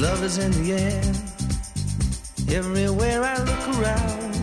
Love is in the air. Everywhere I look around.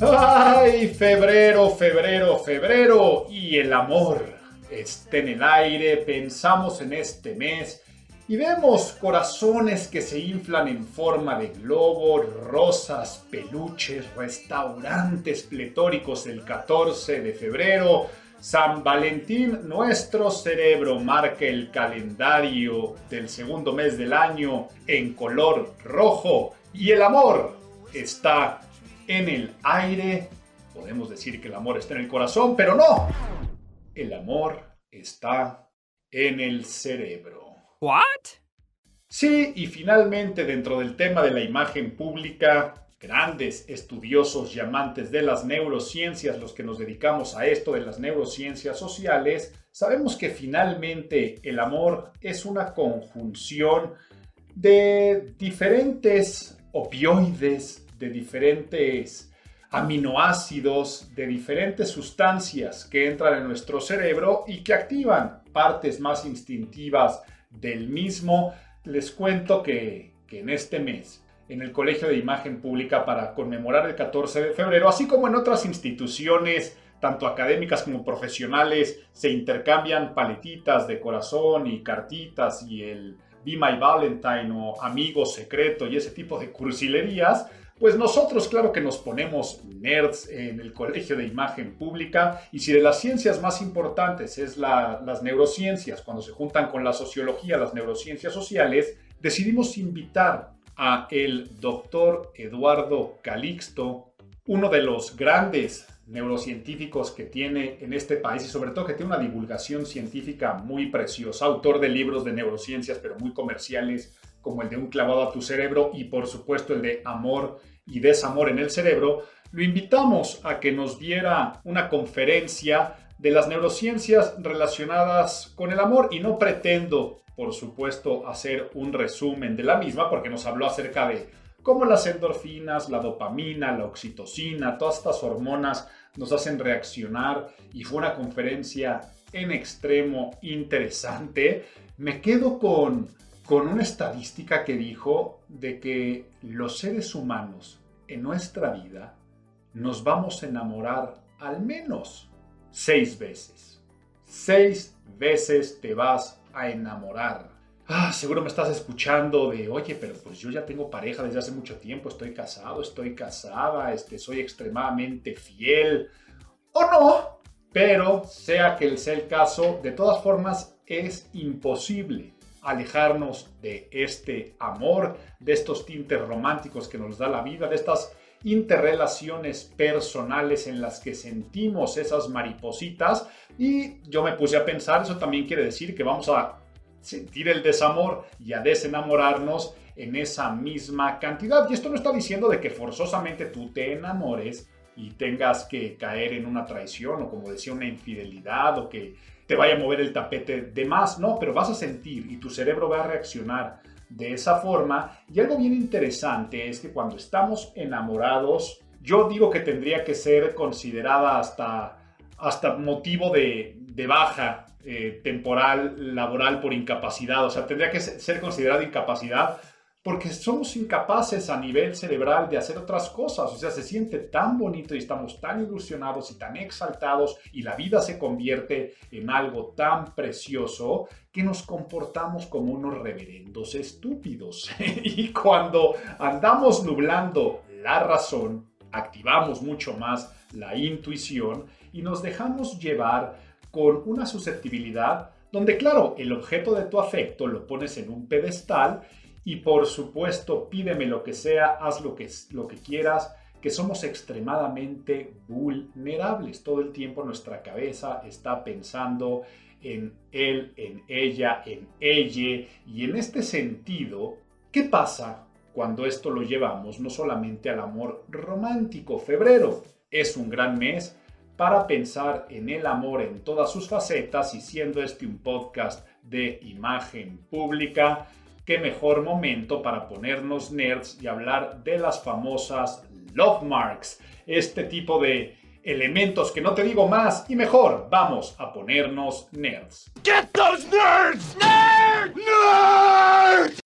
Ay, febrero, febrero, febrero. Y el amor está en el aire. Pensamos en este mes. Y vemos corazones que se inflan en forma de globo, rosas, peluches, restaurantes pletóricos el 14 de febrero, San Valentín, nuestro cerebro marca el calendario del segundo mes del año en color rojo y el amor está en el aire. Podemos decir que el amor está en el corazón, pero no. El amor está en el cerebro. ¿What? Sí, y finalmente dentro del tema de la imagen pública, grandes estudiosos y amantes de las neurociencias, los que nos dedicamos a esto de las neurociencias sociales, sabemos que finalmente el amor es una conjunción de diferentes opioides, de diferentes aminoácidos, de diferentes sustancias que entran en nuestro cerebro y que activan partes más instintivas del mismo. Les cuento que, que en este mes en el Colegio de Imagen Pública para conmemorar el 14 de febrero, así como en otras instituciones, tanto académicas como profesionales, se intercambian paletitas de corazón y cartitas y el Be My Valentine o amigo secreto y ese tipo de cursilerías, pues nosotros claro que nos ponemos nerds en el Colegio de Imagen Pública y si de las ciencias más importantes es las neurociencias, cuando se juntan con la sociología, las neurociencias sociales, decidimos invitar a el doctor Eduardo Calixto, uno de los grandes neurocientíficos que tiene en este país y sobre todo que tiene una divulgación científica muy preciosa, autor de libros de neurociencias pero muy comerciales como el de Un clavado a tu cerebro y por supuesto el de Amor y Desamor en el cerebro, lo invitamos a que nos diera una conferencia de las neurociencias relacionadas con el amor. Y no pretendo por supuesto, hacer un resumen de la misma porque nos habló acerca de cómo las endorfinas, la dopamina, la oxitocina, todas estas hormonas nos hacen reaccionar y fue una conferencia en extremo interesante. Me quedo con, con una estadística que dijo de que los seres humanos en nuestra vida nos vamos a enamorar al menos seis veces. Seis veces te vas a enamorar. Ah, seguro me estás escuchando de, oye, pero pues yo ya tengo pareja desde hace mucho tiempo, estoy casado, estoy casada, este, soy extremadamente fiel. O no, pero sea que sea el caso, de todas formas es imposible alejarnos de este amor, de estos tintes románticos que nos da la vida, de estas interrelaciones personales en las que sentimos esas maripositas y yo me puse a pensar, eso también quiere decir que vamos a sentir el desamor y a desenamorarnos en esa misma cantidad. Y esto no está diciendo de que forzosamente tú te enamores y tengas que caer en una traición o como decía una infidelidad o que te vaya a mover el tapete de más, no, pero vas a sentir y tu cerebro va a reaccionar de esa forma. Y algo bien interesante es que cuando estamos enamorados, yo digo que tendría que ser considerada hasta, hasta motivo de, baja eh, temporal laboral por incapacidad. O sea, tendría que ser considerada incapacidad porque somos incapaces a nivel cerebral de hacer otras cosas. O sea, se siente tan bonito y estamos tan ilusionados y tan exaltados y la vida se convierte en algo tan precioso que nos comportamos como unos reverendos estúpidos. y cuando andamos nublando la razón, activamos mucho más la intuición y nos dejamos llevar con una susceptibilidad donde, claro, el objeto de tu afecto lo pones en un pedestal y por supuesto, pídeme lo que sea, haz lo que, lo que quieras, que somos extremadamente vulnerables. Todo el tiempo nuestra cabeza está pensando en él, en ella, en ella. Y en este sentido, ¿qué pasa cuando esto lo llevamos no solamente al amor romántico? Febrero es un gran mes para pensar en el amor en todas sus facetas y siendo este un podcast de imagen pública, qué mejor momento para ponernos nerds y hablar de las famosas love marks, este tipo de elementos que no te digo más y mejor, vamos a ponernos nerds. Get those nerds! Nerds! Nerds!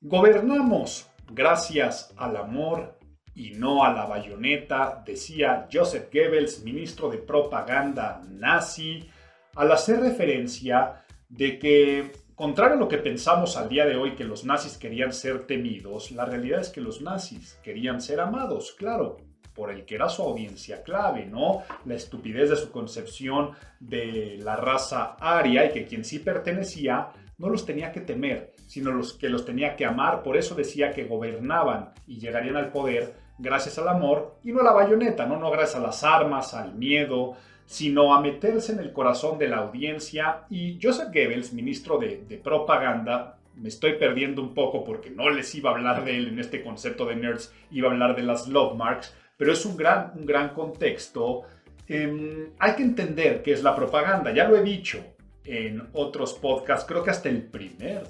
Gobernamos gracias al amor y no a la bayoneta, decía Joseph Goebbels, ministro de propaganda nazi, al hacer referencia de que, contrario a lo que pensamos al día de hoy que los nazis querían ser temidos, la realidad es que los nazis querían ser amados, claro, por el que era su audiencia clave, ¿no? La estupidez de su concepción de la raza aria y que quien sí pertenecía no los tenía que temer, sino los que los tenía que amar. Por eso decía que gobernaban y llegarían al poder gracias al amor y no a la bayoneta, ¿no? No gracias a las armas, al miedo, sino a meterse en el corazón de la audiencia. Y Joseph Goebbels, ministro de, propaganda, me estoy perdiendo un poco porque no les iba a hablar de él en este concepto de nerds, iba a hablar de las love marks, pero es un gran, un gran contexto. Em, hay que entender qué es la propaganda, ya lo he dicho en otros podcasts, creo que hasta el primer.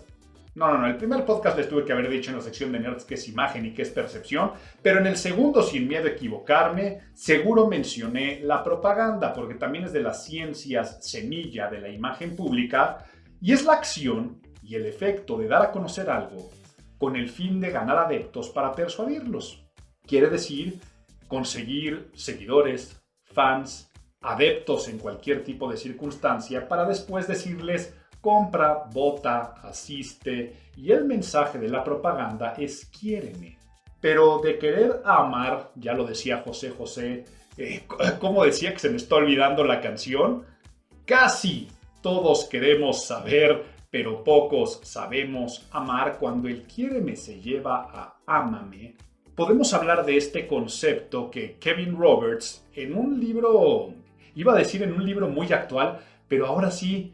No, no, no, el primer podcast les tuve que haber dicho en la sección de nerds qué es imagen y qué es percepción, pero en el segundo, sin miedo a equivocarme, seguro mencioné la propaganda, porque también es de las ciencias semilla de la imagen pública y es la acción y el efecto de dar a conocer algo con el fin de ganar adeptos para persuadirlos. Quiere decir conseguir seguidores, fans, adeptos en cualquier tipo de circunstancia para después decirles compra, vota, asiste y el mensaje de la propaganda es quiéreme. Pero de querer amar, ya lo decía José José, eh, como decía que se me está olvidando la canción, casi todos queremos saber, pero pocos sabemos amar cuando el quiéreme se lleva a ámame podemos hablar de este concepto que Kevin Roberts en un libro, iba a decir en un libro muy actual, pero ahora sí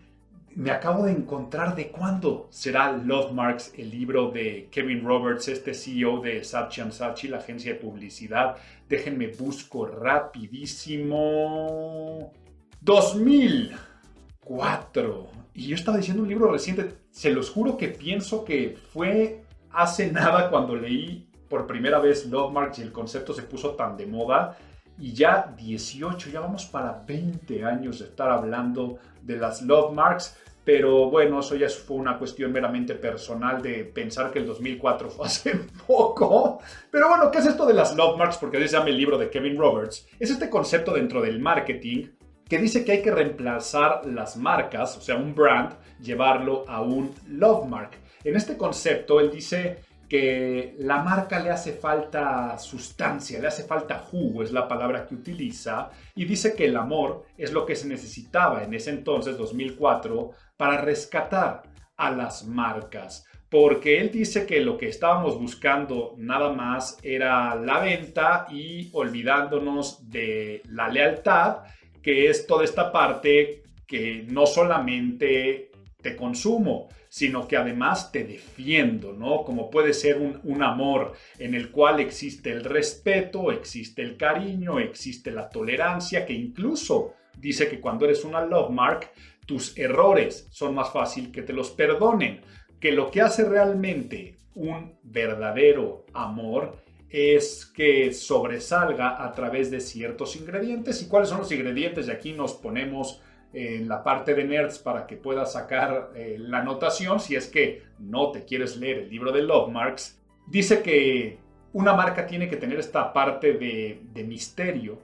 me acabo de encontrar de cuándo será Love Marks, el libro de Kevin Roberts, este CEO de Saatchi Saatchi, la agencia de publicidad. Déjenme busco rapidísimo. 2004. Y yo estaba diciendo un libro reciente, se los juro que pienso que fue hace nada cuando leí por primera vez Love Marks y el concepto se puso tan de moda. Y ya 18, ya vamos para 20 años de estar hablando de las Love Marks. Pero bueno, eso ya fue una cuestión meramente personal de pensar que el 2004 fue hace poco. Pero bueno, ¿qué es esto de las Love Marks? Porque se llama el libro de Kevin Roberts. Es este concepto dentro del marketing que dice que hay que reemplazar las marcas, o sea, un brand, llevarlo a un love mark. En este concepto, él dice que la marca le hace falta sustancia, le hace falta jugo, es la palabra que utiliza, y dice que el amor es lo que se necesitaba en ese entonces, 2004, para rescatar a las marcas. Porque él dice que lo que estábamos buscando nada más era la venta y olvidándonos de la lealtad, que es toda esta parte que no solamente te consumo, sino que además te defiendo, ¿no? Como puede ser un, amor en el cual existe el respeto, existe el cariño, existe la tolerancia, que incluso dice que cuando eres una love mark, tus errores son más fácil que te los perdonen, que lo que hace realmente un verdadero amor es que sobresalga a través de ciertos ingredientes. ¿Y cuáles son los ingredientes? Y aquí nos ponemos en la parte de nerds para que puedas sacar eh, la anotación si es que no te quieres leer el libro de Love Marks. Dice que una marca tiene que tener esta parte de, misterio,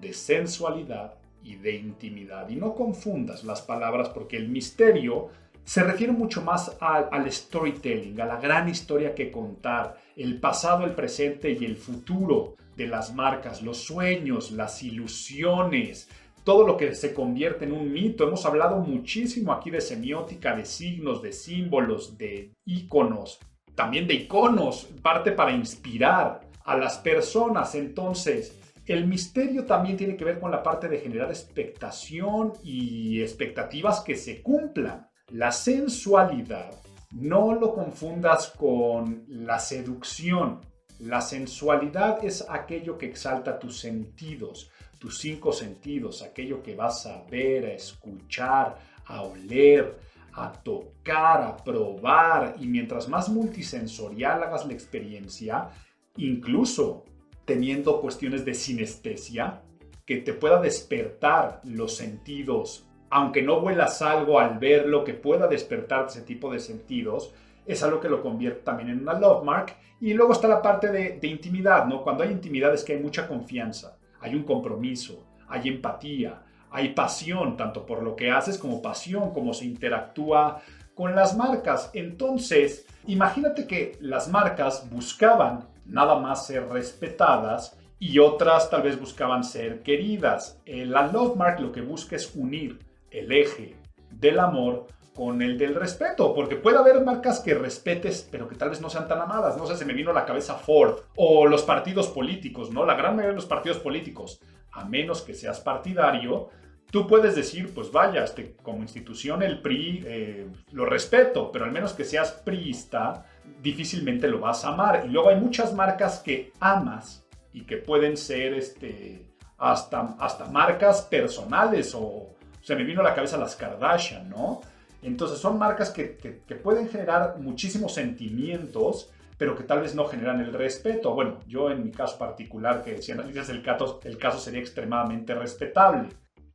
de sensualidad y de intimidad. Y no confundas las palabras porque el misterio se refiere mucho más al storytelling, a la gran historia que contar, el pasado, el presente y el futuro de las marcas, los sueños, las ilusiones, todo lo que se convierte en un mito. Hemos hablado muchísimo aquí de semiótica, de signos, de símbolos, de iconos, también de iconos, parte para inspirar a las personas. Entonces, el misterio también tiene que ver con la parte de generar expectación y expectativas que se cumplan. La sensualidad, no lo confundas con la seducción. La sensualidad es aquello que exalta tus sentidos, tus cinco sentidos, aquello que vas a ver, a escuchar, a oler, a tocar, a probar. Y mientras más multisensorial hagas la experiencia, incluso teniendo cuestiones de sinestesia, que te pueda despertar los sentidos, aunque no vuelas algo al verlo, que pueda despertar ese tipo de sentidos, es algo que lo convierte también en una love mark. Y luego está la parte de, de intimidad, ¿no? Cuando hay intimidad es que hay mucha confianza, hay un compromiso, hay empatía, hay pasión, tanto por lo que haces como pasión, como se interactúa con las marcas. Entonces, imagínate que las marcas buscaban nada más ser respetadas y otras tal vez buscaban ser queridas. Eh, la Love Mark lo que busca es unir el eje del amor con el del respeto, porque puede haber marcas que respetes, pero que tal vez no sean tan amadas. No sé, se me vino a la cabeza Ford o los partidos políticos, ¿no? La gran mayoría de los partidos políticos, a menos que seas partidario, tú puedes decir, pues vaya, este, como institución el PRI eh, lo respeto, pero al menos que seas priista, difícilmente lo vas a amar. Y luego hay muchas marcas que amas y que pueden ser este, hasta, hasta marcas personales o se me vino a la cabeza las Kardashian, ¿no? Entonces son marcas que, que, pueden generar muchísimos sentimientos, pero que tal vez no generan el respeto. Bueno, yo en mi caso particular, que si analizas el caso, el caso sería extremadamente respetable.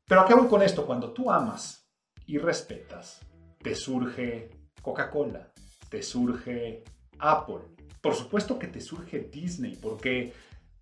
Pero ¿a qué voy con esto? Cuando tú amas y respetas, te surge Coca-Cola, te surge Apple. Por supuesto que te surge Disney, porque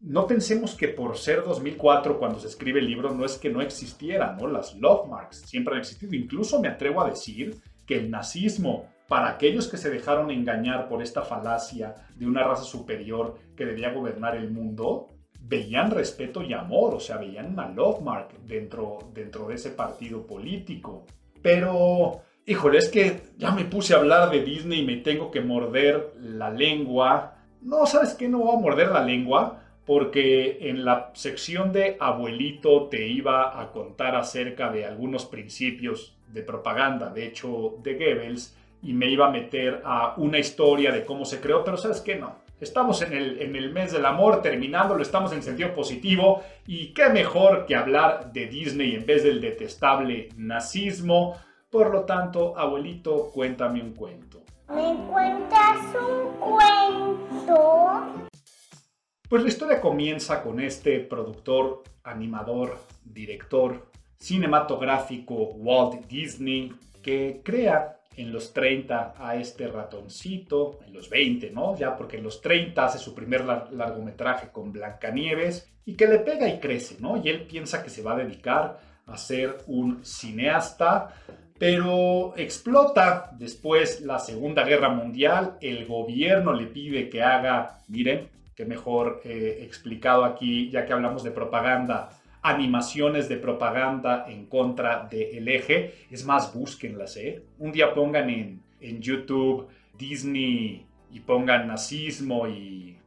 no pensemos que por ser 2004 cuando se escribe el libro no es que no existieran, ¿no? Las love marks siempre han existido. Incluso me atrevo a decir que el nazismo, para aquellos que se dejaron engañar por esta falacia de una raza superior que debía gobernar el mundo, veían respeto y amor, o sea, veían una love mark dentro, dentro de ese partido político. Pero Híjole, es que ya me puse a hablar de Disney y me tengo que morder la lengua. No, ¿sabes qué? No voy a morder la lengua porque en la sección de abuelito te iba a contar acerca de algunos principios de propaganda, de hecho, de Goebbels, y me iba a meter a una historia de cómo se creó, pero ¿sabes qué? No. Estamos en el, en el mes del amor, terminándolo, estamos en sentido positivo, y qué mejor que hablar de Disney en vez del detestable nazismo. Por lo tanto, abuelito, cuéntame un cuento. ¿Me cuentas un cuento? Pues la historia comienza con este productor, animador, director cinematográfico Walt Disney que crea en los 30 a este ratoncito, en los 20, ¿no? Ya porque en los 30 hace su primer largometraje con Blancanieves y que le pega y crece, ¿no? Y él piensa que se va a dedicar a ser un cineasta pero explota después la Segunda Guerra Mundial, el gobierno le pide que haga, miren, que mejor eh, explicado aquí, ya que hablamos de propaganda, animaciones de propaganda en contra del eje. Es más, búsquenlas, ¿eh? Un día pongan en, en YouTube Disney y pongan nazismo y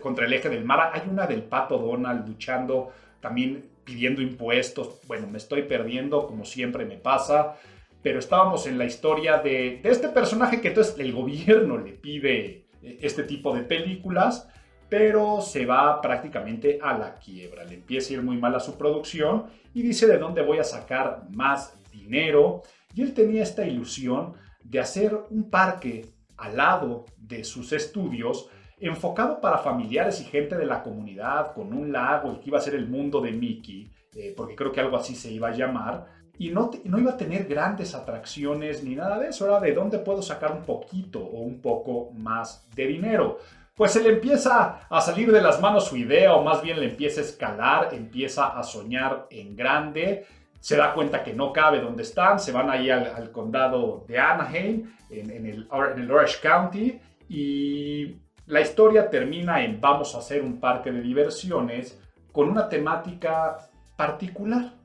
contra el eje del mar. Hay una del pato Donald luchando, también pidiendo impuestos. Bueno, me estoy perdiendo, como siempre me pasa pero estábamos en la historia de, este personaje que entonces el gobierno le pide eh, este tipo de películas, pero se va prácticamente a la quiebra. Le empieza a ir muy mal a su producción y dice de dónde voy a sacar más dinero. Y él tenía esta ilusión de hacer un parque al lado de sus estudios enfocado para familiares y gente de la comunidad, con un lago y que iba a ser el mundo de Mickey, eh, porque creo que algo así se iba a llamar y no, iba a tener grandes atracciones ni nada de eso, era de dónde puedo sacar un poquito o un poco más de dinero. Pues se le empieza a salir de las manos su idea o más bien le empieza a escalar, empieza a soñar en grande, se da cuenta que no cabe donde están, se van ahí al, condado de Anaheim, en, el, en el Orange County, y la historia termina en vamos a hacer un parque de diversiones con una temática particular.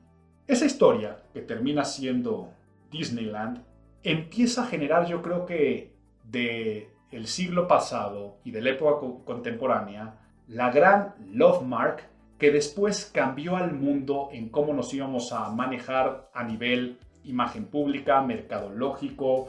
Esa historia, que termina siendo Disneyland, empieza a generar, yo creo que de el siglo pasado y de la época contemporánea, la gran Love Mark que después cambió al mundo en cómo nos íbamos a manejar a nivel imagen pública, mercadológico,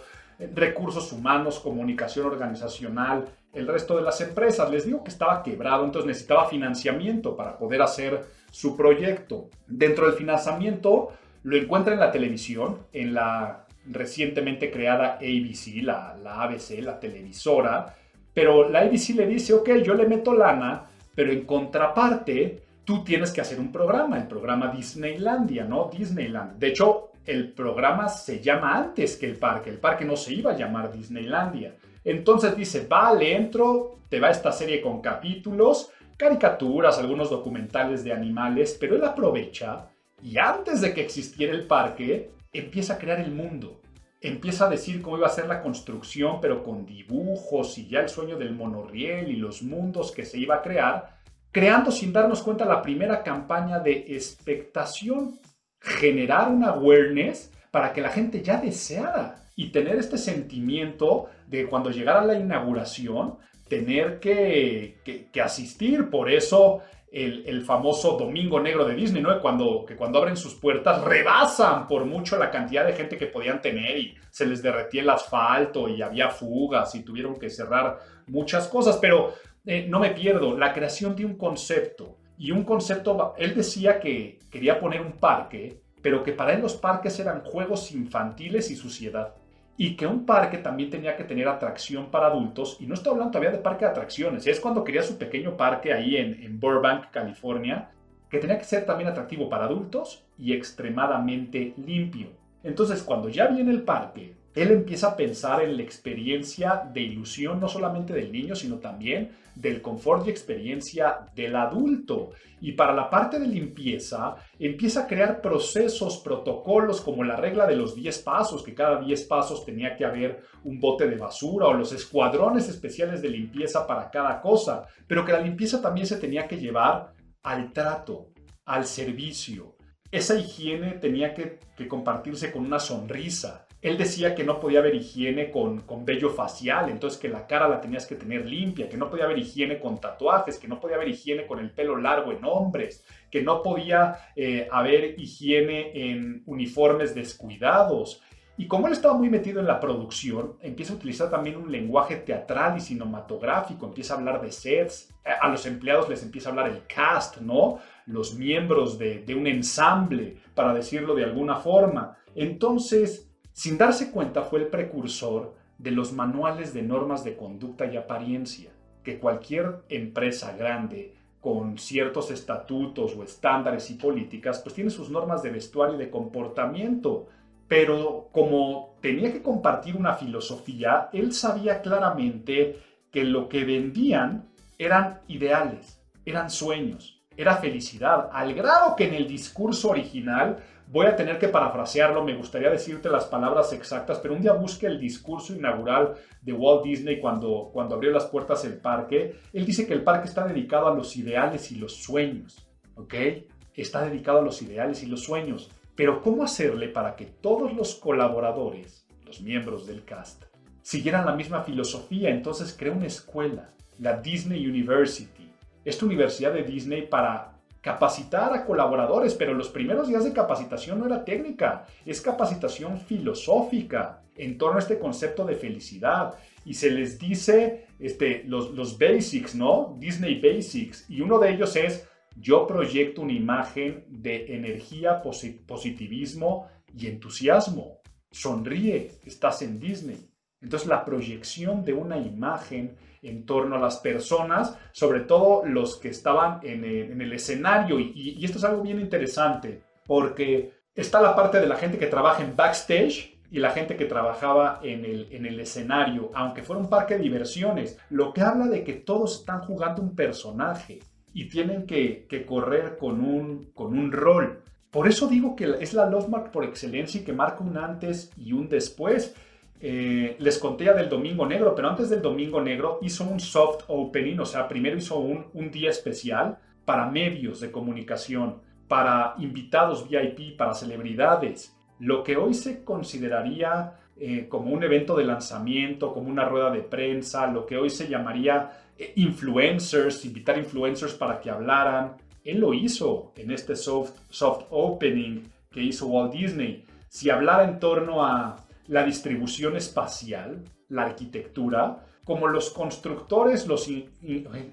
recursos humanos, comunicación organizacional, el resto de las empresas. Les digo que estaba quebrado, entonces necesitaba financiamiento para poder hacer su proyecto. Dentro del financiamiento lo encuentra en la televisión, en la recientemente creada ABC, la, la ABC, la televisora, pero la ABC le dice, ok, yo le meto lana, pero en contraparte, tú tienes que hacer un programa, el programa Disneylandia, ¿no? Disneyland. De hecho, el programa se llama antes que el parque. El parque no se iba a llamar Disneylandia. Entonces dice, vale, entro, te va esta serie con capítulos, caricaturas, algunos documentales de animales, pero él aprovecha y antes de que existiera el parque, empieza a crear el mundo. Empieza a decir cómo iba a ser la construcción, pero con dibujos y ya el sueño del monorriel y los mundos que se iba a crear, creando sin darnos cuenta la primera campaña de expectación generar una awareness para que la gente ya deseara y tener este sentimiento de cuando llegara la inauguración, tener que, asistir. Por eso el, famoso Domingo Negro de Disney, ¿no? Cuando, que cuando abren sus puertas rebasan por mucho la cantidad de gente que podían tener y se les derretía el asfalto y había fugas y tuvieron que cerrar muchas cosas. Pero eh, no me pierdo, la creación de un concepto y un concepto, él decía que quería poner un parque, pero que para él los parques eran juegos infantiles y suciedad. Y que un parque también tenía que tener atracción para adultos. Y no estoy hablando todavía de parque de atracciones. Es cuando quería su pequeño parque ahí en, en Burbank, California, que tenía que ser también atractivo para adultos y extremadamente limpio. Entonces, cuando ya viene el parque, él empieza a pensar en la experiencia de ilusión no solamente del niño, sino también del confort y experiencia del adulto. Y para la parte de limpieza, empieza a crear procesos, protocolos como la regla de los 10 pasos, que cada 10 pasos tenía que haber un bote de basura o los escuadrones especiales de limpieza para cada cosa, pero que la limpieza también se tenía que llevar al trato, al servicio. Esa higiene tenía que, que compartirse con una sonrisa, él decía que no podía haber higiene con, con vello facial, entonces que la cara la tenías que tener limpia, que no podía haber higiene con tatuajes, que no podía haber higiene con el pelo largo en hombres, que no podía eh, haber higiene en uniformes descuidados. Y como él estaba muy metido en la producción, empieza a utilizar también un lenguaje teatral y cinematográfico, empieza a hablar de sets, a los empleados les empieza a hablar el cast, ¿no? Los miembros de, de un ensamble, para decirlo de alguna forma. Entonces, sin darse cuenta fue el precursor de los manuales de normas de conducta y apariencia, que cualquier empresa grande con ciertos estatutos o estándares y políticas, pues tiene sus normas de vestuario y de comportamiento. Pero como tenía que compartir una filosofía, él sabía claramente que lo que vendían eran ideales, eran sueños, era felicidad, al grado que en el discurso original Voy a tener que parafrasearlo, me gustaría decirte las palabras exactas, pero un día busque el discurso inaugural de Walt Disney cuando, cuando abrió las puertas del parque. Él dice que el parque está dedicado a los ideales y los sueños, ¿ok? Está dedicado a los ideales y los sueños. Pero ¿cómo hacerle para que todos los colaboradores, los miembros del cast, siguieran la misma filosofía? Entonces creó una escuela, la Disney University. Esta universidad de Disney para capacitar a colaboradores, pero los primeros días de capacitación no era técnica, es capacitación filosófica en torno a este concepto de felicidad. Y se les dice este, los, los basics, ¿no? Disney Basics. Y uno de ellos es, yo proyecto una imagen de energía, positivismo y entusiasmo. Sonríe, estás en Disney. Entonces la proyección de una imagen en torno a las personas, sobre todo los que estaban en el, escenario. Y, esto es algo bien interesante, porque está la parte de la gente que trabaja en backstage y la gente que trabajaba en el, en el escenario, aunque fuera un parque de diversiones, lo que habla de que todos están jugando un personaje y tienen que, que correr con un, con un rol. Por eso digo que es la Love Mark por excelencia y que marca un antes y un después. Eh, les conté ya del Domingo Negro, pero antes del Domingo Negro hizo un soft opening, o sea, primero hizo un, día especial para medios de comunicación, para invitados VIP, para celebridades, lo que hoy se consideraría eh, como un evento de lanzamiento, como una rueda de prensa, lo que hoy se llamaría eh, influencers, invitar influencers para que hablaran. Él lo hizo en este soft, soft opening que hizo Walt Disney. Si hablara en torno a la distribución espacial, la arquitectura, como los constructores, los, y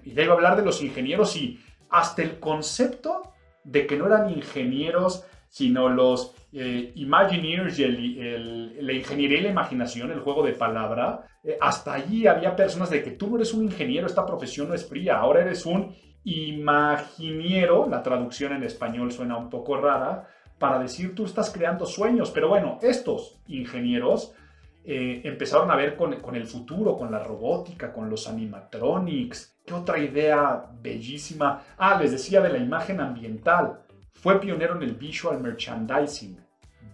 ya iba a hablar de los ingenieros y hasta el concepto de que no eran ingenieros, sino los eh, Imagineers y la ingeniería y la imaginación, el juego de palabra. Eh, hasta allí había personas de que tú no eres un ingeniero, esta profesión no es fría, ahora eres un imaginiero, la traducción en español suena un poco rara, para decir tú estás creando sueños, pero bueno, estos ingenieros eh, empezaron a ver con, con, el futuro, con la robótica, con los animatronics. ¿Qué otra idea bellísima? Ah, les decía de la imagen ambiental. Fue pionero en el visual merchandising.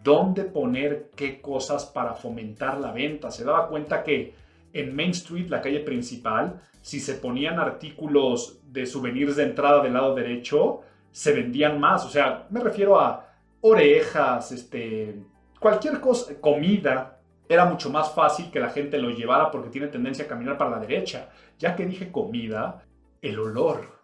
¿Dónde poner qué cosas para fomentar la venta? Se daba cuenta que en Main Street, la calle principal, si se ponían artículos de souvenirs de entrada del lado derecho, se vendían más. O sea, me refiero a orejas, este, cualquier cosa, comida, era mucho más fácil que la gente lo llevara porque tiene tendencia a caminar para la derecha. Ya que dije comida, el olor.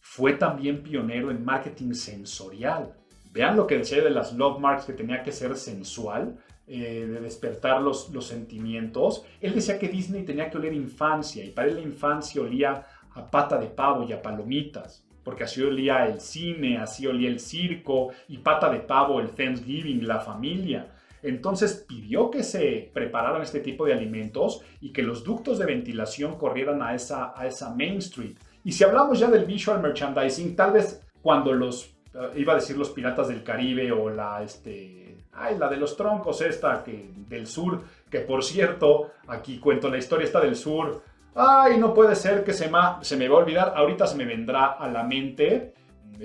Fue también pionero en marketing sensorial. Vean lo que decía de las love marks que tenía que ser sensual, eh, de despertar los, los sentimientos. Él decía que Disney tenía que oler infancia y para él la infancia olía a pata de pavo y a palomitas porque así olía el cine, así olía el circo y pata de pavo, el Thanksgiving, la familia. Entonces pidió que se prepararan este tipo de alimentos y que los ductos de ventilación corrieran a esa, a esa Main Street. Y si hablamos ya del visual merchandising, tal vez cuando los, eh, iba a decir los piratas del Caribe o la, este, ay, la de los troncos esta que, del sur, que por cierto, aquí cuento la historia esta del sur, ay, no puede ser que se, se me va a olvidar, ahorita se me vendrá a la mente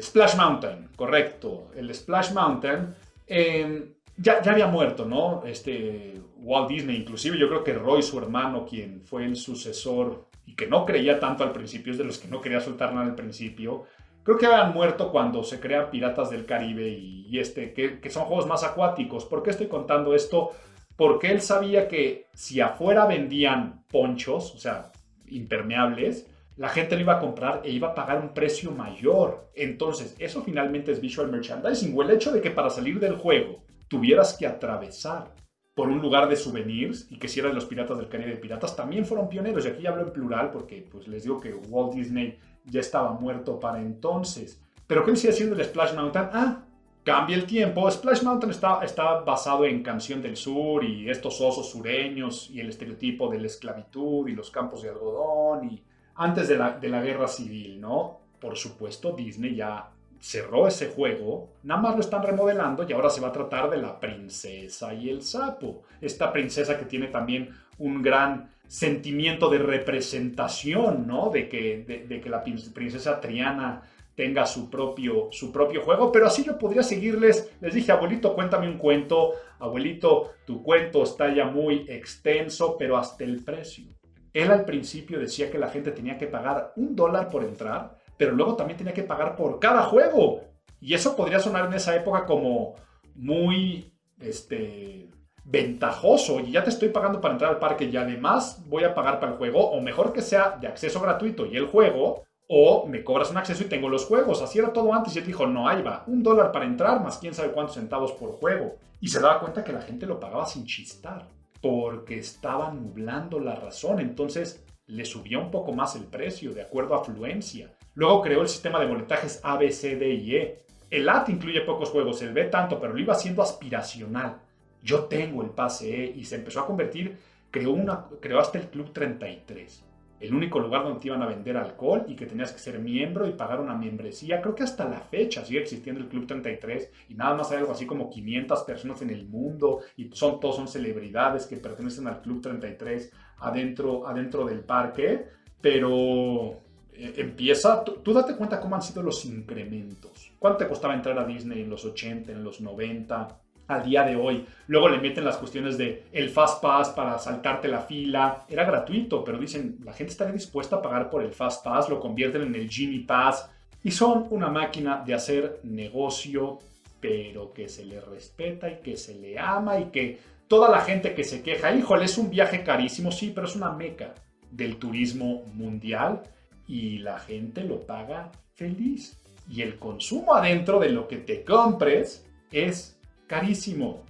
Splash Mountain, correcto, el Splash Mountain. Eh, ya, ya había muerto, ¿no? Este, Walt Disney, inclusive yo creo que Roy, su hermano, quien fue el sucesor y que no creía tanto al principio, es de los que no quería soltar nada al principio, creo que habían muerto cuando se crean Piratas del Caribe y, este, que, que, son juegos más acuáticos. ¿Por qué estoy contando esto? Porque él sabía que si afuera vendían ponchos, o sea, impermeables, la gente lo iba a comprar e iba a pagar un precio mayor. Entonces, eso finalmente es visual merchandising, o el hecho de que para salir del juego tuvieras que atravesar por un lugar de souvenirs y que si eran los piratas del Caribe de piratas, también fueron pioneros. Y aquí hablo en plural porque pues les digo que Walt Disney ya estaba muerto para entonces. Pero ¿qué sigue haciendo el Splash Mountain? Ah, cambia el tiempo. Splash Mountain está, está basado en Canción del Sur y estos osos sureños y el estereotipo de la esclavitud y los campos de algodón y antes de la, de la guerra civil, ¿no? Por supuesto, Disney ya cerró ese juego, nada más lo están remodelando y ahora se va a tratar de la princesa y el sapo. Esta princesa que tiene también un gran sentimiento de representación, ¿no? De que, de, que la princesa Triana tenga su propio, su propio juego, pero así yo podría seguirles. Les dije, abuelito, cuéntame un cuento. Abuelito, tu cuento está ya muy extenso, pero hasta el precio. Él al principio decía que la gente tenía que pagar un dólar por entrar pero luego también tenía que pagar por cada juego. Y eso podría sonar en esa época como muy este, ventajoso. Y ya te estoy pagando para entrar al parque y además voy a pagar para el juego. O mejor que sea de acceso gratuito y el juego. O me cobras un acceso y tengo los juegos. Así era todo antes. Y él dijo, no, ahí va. Un dólar para entrar más quién sabe cuántos centavos por juego. Y se daba cuenta que la gente lo pagaba sin chistar. Porque estaba nublando la razón. Entonces le subía un poco más el precio de acuerdo a afluencia. Luego creó el sistema de boletajes A, B, C, D y E. El AT incluye pocos juegos, el B tanto, pero lo iba haciendo aspiracional. Yo tengo el pase E y se empezó a convertir, creó, una, creó hasta el Club 33. El único lugar donde te iban a vender alcohol y que tenías que ser miembro y pagar una membresía. Creo que hasta la fecha sigue existiendo el Club 33 y nada más hay algo así como 500 personas en el mundo y son, todos son celebridades que pertenecen al Club 33 adentro, adentro del parque. Pero eh, empieza, tú, date cuenta cómo han sido los incrementos. ¿Cuánto te costaba entrar a Disney en los 80, en los 90? Al día de hoy. Luego le meten las cuestiones de el Fast Pass para saltarte la fila. Era gratuito, pero dicen, la gente está dispuesta a pagar por el Fast Pass, lo convierten en el Genie Pass y son una máquina de hacer negocio, pero que se le respeta y que se le ama y que toda la gente que se queja, híjole, es un viaje carísimo, sí, pero es una meca del turismo mundial y la gente lo paga feliz. Y el consumo adentro de lo que te compres es carísimo,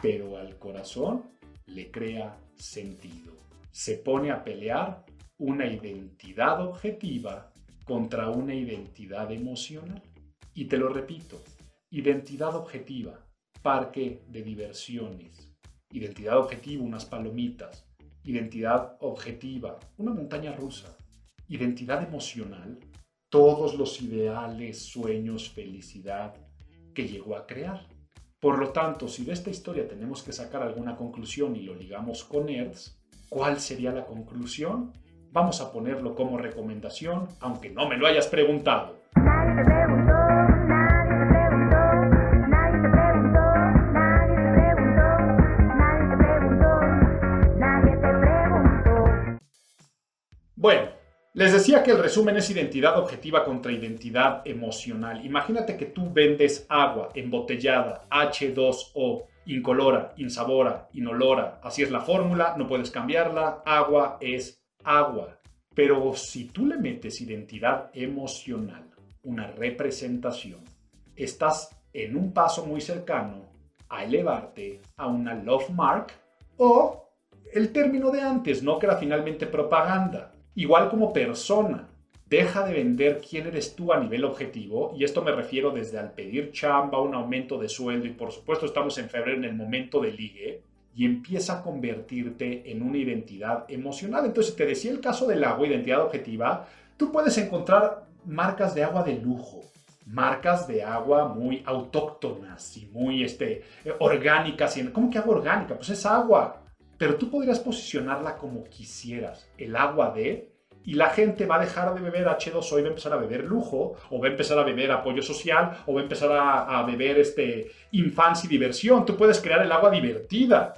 pero al corazón le crea sentido. Se pone a pelear una identidad objetiva contra una identidad emocional. Y te lo repito, identidad objetiva, parque de diversiones. Identidad objetiva, unas palomitas. Identidad objetiva, una montaña rusa. Identidad emocional, todos los ideales, sueños, felicidad que llegó a crear. Por lo tanto, si de esta historia tenemos que sacar alguna conclusión y lo ligamos con ERTS, ¿cuál sería la conclusión? Vamos a ponerlo como recomendación, aunque no me lo hayas preguntado. Bueno, les decía que el resumen es identidad objetiva contra identidad emocional. Imagínate que tú vendes agua embotellada, H2O, incolora, insabora, inolora. Así es la fórmula, no puedes cambiarla. Agua es agua. Pero si tú le metes identidad emocional, una representación, estás en un paso muy cercano a elevarte a una love mark o el término de antes, no que era finalmente propaganda Igual como persona, deja de vender quién eres tú a nivel objetivo, y esto me refiero desde al pedir chamba, un aumento de sueldo, y por supuesto estamos en febrero en el momento de ligue, y empieza a convertirte en una identidad emocional. Entonces, te decía el caso del agua, identidad objetiva, tú puedes encontrar marcas de agua de lujo, marcas de agua muy autóctonas y muy este, orgánicas. ¿Cómo que agua orgánica? Pues es agua pero tú podrías posicionarla como quisieras, el agua de, y la gente va a dejar de beber H2O y va a empezar a beber lujo, o va a empezar a beber apoyo social, o va a empezar a, beber este, infancia y diversión. Tú puedes crear el agua divertida.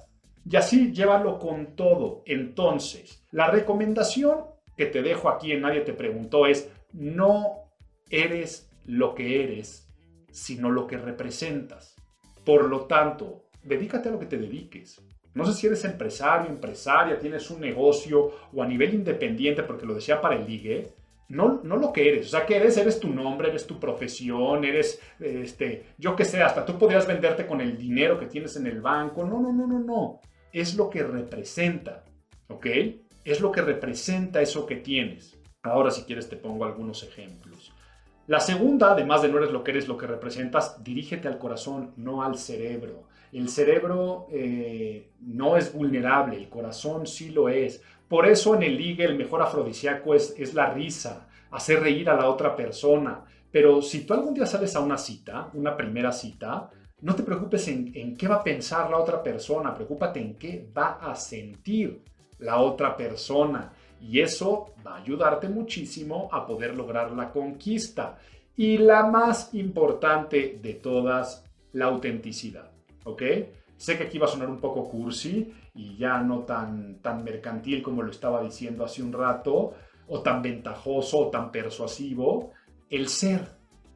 Y así llévalo con todo. Entonces, la recomendación que te dejo aquí en Nadie te preguntó es, no eres lo que eres, sino lo que representas. Por lo tanto, dedícate a lo que te dediques. No sé si eres empresario, empresaria, tienes un negocio o a nivel independiente, porque lo decía para el ligue, no, no lo que eres. O sea, que eres, eres tu nombre, eres tu profesión, eres, este, yo qué sé, hasta tú podrías venderte con el dinero que tienes en el banco. No, no, no, no, no. Es lo que representa, ¿ok? Es lo que representa eso que tienes. Ahora, si quieres, te pongo algunos ejemplos. La segunda, además de no eres lo que eres, lo que representas, dirígete al corazón, no al cerebro. El cerebro eh, no es vulnerable, el corazón sí lo es. Por eso en el ligue el mejor afrodisíaco es, es la risa, hacer reír a la otra persona. Pero si tú algún día sales a una cita, una primera cita, no te preocupes en, en, qué va a pensar la otra persona, preocúpate en qué va a sentir la otra persona. Y eso va a ayudarte muchísimo a poder lograr la conquista. Y la más importante de todas, la autenticidad. ¿Ok? Sé que aquí va a sonar un poco cursi y ya no tan, tan mercantil como lo estaba diciendo hace un rato, o tan ventajoso o tan persuasivo, el ser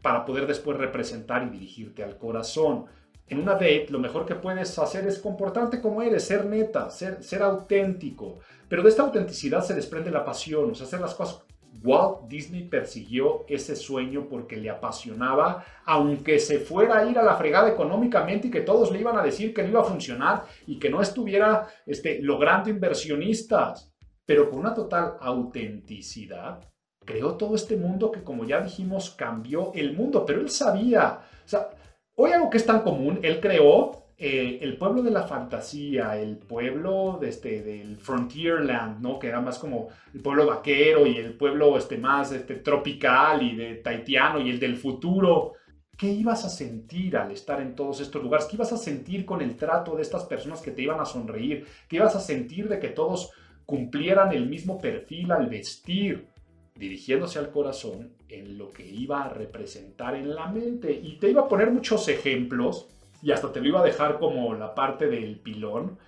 para poder después representar y dirigirte al corazón. En una date lo mejor que puedes hacer es comportarte como eres, ser neta, ser, ser auténtico. Pero de esta autenticidad se desprende la pasión, o sea, hacer las cosas Walt Disney persiguió ese sueño porque le apasionaba, aunque se fuera a ir a la fregada económicamente y que todos le iban a decir que no iba a funcionar y que no estuviera este, logrando inversionistas, pero con una total autenticidad, creó todo este mundo que, como ya dijimos, cambió el mundo, pero él sabía, o sea, hoy algo que es tan común, él creó eh, el pueblo de la fantasía, el pueblo de este, del Frontierland, ¿no? que era más como el pueblo vaquero y el pueblo este, más este, tropical y de taitiano y el del futuro. ¿Qué ibas a sentir al estar en todos estos lugares? ¿Qué ibas a sentir con el trato de estas personas que te iban a sonreír? ¿Qué ibas a sentir de que todos cumplieran el mismo perfil al vestir? dirigiéndose al corazón en lo que iba a representar en la mente. Y te iba a poner muchos ejemplos y hasta te lo iba a dejar como la parte del pilón,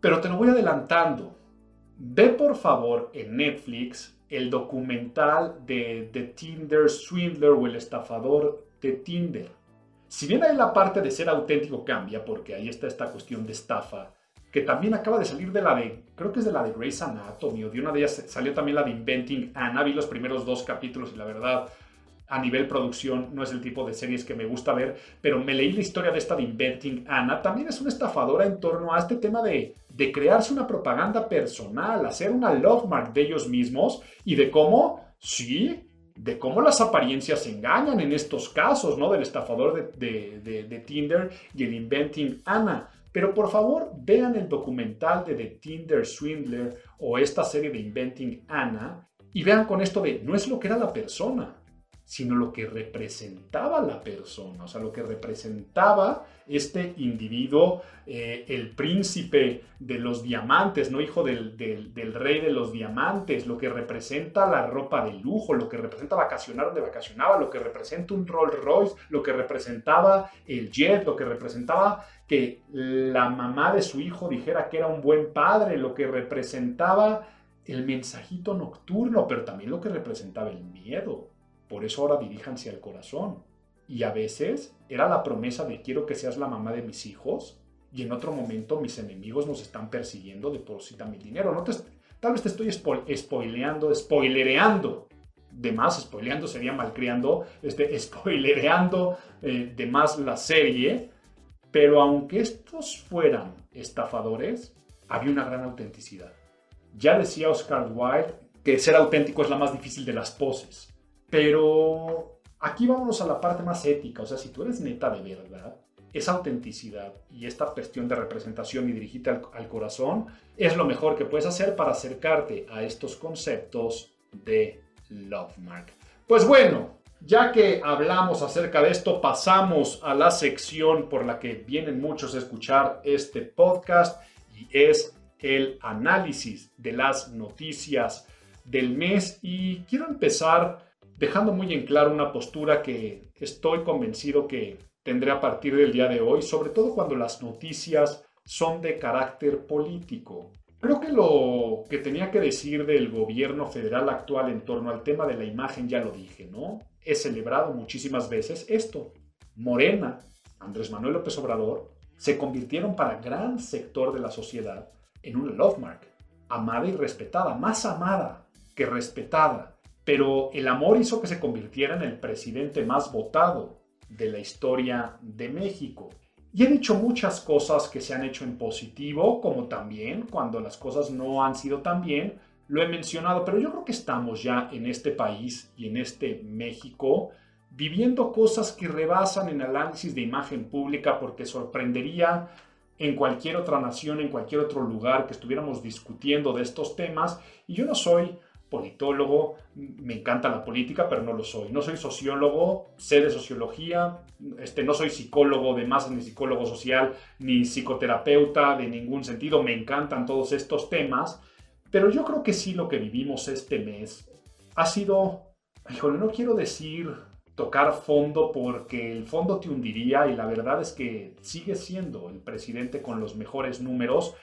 pero te lo voy adelantando. Ve por favor en Netflix el documental de The Tinder Swindler o el estafador de Tinder. Si bien ahí la parte de ser auténtico cambia, porque ahí está esta cuestión de estafa, que también acaba de salir de la de, creo que es de la de Grey's Anatomy, o de una de ellas salió también la de Inventing Anna, vi los primeros dos capítulos y la verdad, a nivel producción no es el tipo de series que me gusta ver, pero me leí la historia de esta de Inventing Anna, también es una estafadora en torno a este tema de, de crearse una propaganda personal, hacer una love mark de ellos mismos y de cómo, sí, de cómo las apariencias engañan en estos casos, ¿no? Del estafador de, de, Tinder y el Inventing Anna. Pero por favor, vean el documental de The Tinder Swindler o esta serie de Inventing Anna y vean con esto de no es lo que era la persona, sino lo que representaba la persona, o sea, lo que representaba este individuo, eh, el príncipe de los diamantes, no hijo del, rey de los diamantes, lo que representa la ropa de lujo, lo que representa vacacionar donde vacacionaba, lo que representa un Rolls Royce, lo que representaba el jet, lo que representaba que la mamá de su hijo dijera que era un buen padre, lo que representaba el mensajito nocturno, pero también lo que representaba el miedo por eso ahora diríjanse al corazón. Y a veces era la promesa de quiero que seas la mamá de mis hijos y en otro momento mis enemigos nos están persiguiendo, deposita mi dinero. No te, tal vez te estoy spoileando, spoilereando. De más, spoileando sería malcriando, este, spoilereando eh, de más la serie. Pero aunque estos fueran estafadores, había una gran autenticidad. Ya decía Oscar Wilde que ser auténtico es la más difícil de las poses. Pero aquí vámonos a la parte más ética, o sea, si tú eres neta de verdad, esa autenticidad y esta cuestión de representación y dirigirte al, corazón es lo mejor que puedes hacer para acercarte a estos conceptos de Love Mark. Pues bueno, ya que hablamos acerca de esto, pasamos a la sección por la que vienen muchos a escuchar este podcast y es el análisis de las noticias del mes. Y quiero empezar dejando muy en claro una postura que estoy convencido que tendré a partir del día de hoy, sobre todo cuando las noticias son de carácter político. Creo que lo que tenía que decir del gobierno federal actual en torno al tema de la imagen ya lo dije, ¿no? He celebrado muchísimas veces esto. Morena, Andrés Manuel López Obrador, se convirtieron para gran sector de la sociedad en una love mark, amada y respetada, más amada que respetada pero el amor hizo que se convirtiera en el presidente más votado de la historia de México. Y he dicho muchas cosas que se han hecho en positivo, como también cuando las cosas no han sido tan bien, lo he mencionado, pero yo creo que estamos ya en este país y en este México viviendo cosas que rebasan en análisis de imagen pública porque sorprendería en cualquier otra nación, en cualquier otro lugar que estuviéramos discutiendo de estos temas. Y yo no soy politólogo, me encanta la política, pero no lo soy. No soy sociólogo, sé de sociología, este, no soy psicólogo de masa, ni psicólogo social, ni psicoterapeuta de ningún sentido. Me encantan todos estos temas, pero yo creo que sí lo que vivimos este mes ha sido, híjole, no quiero decir tocar fondo porque el fondo te hundiría y la verdad es que sigue siendo el presidente con los mejores números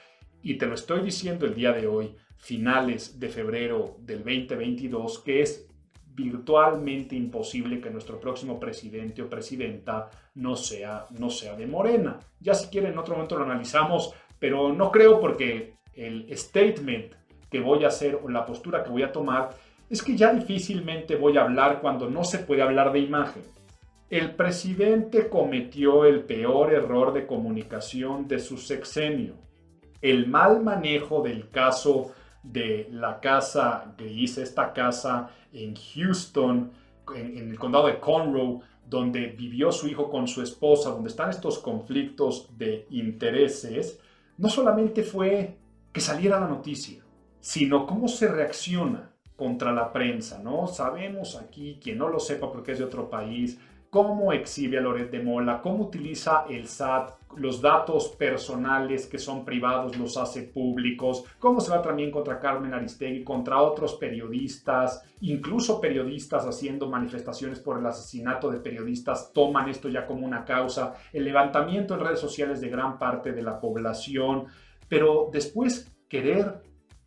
y te lo estoy diciendo el día de hoy finales de febrero del 2022 que es virtualmente imposible que nuestro próximo presidente o presidenta no sea, no sea de Morena. Ya si quieren en otro momento lo analizamos, pero no creo porque el statement que voy a hacer o la postura que voy a tomar es que ya difícilmente voy a hablar cuando no se puede hablar de imagen. El presidente cometió el peor error de comunicación de su sexenio. El mal manejo del caso de la casa Gris, esta casa en Houston, en, el condado de Conroe, donde vivió su hijo con su esposa, donde están estos conflictos de intereses, no solamente fue que saliera la noticia, sino cómo se reacciona contra la prensa, ¿no? Sabemos aquí, quien no lo sepa porque es de otro país, cómo exhibe a Loret de Mola, cómo utiliza el SAT, los datos personales que son privados los hace públicos, cómo se va también contra Carmen Aristegui, contra otros periodistas, incluso periodistas haciendo manifestaciones por el asesinato de periodistas toman esto ya como una causa, el levantamiento en redes sociales de gran parte de la población, pero después querer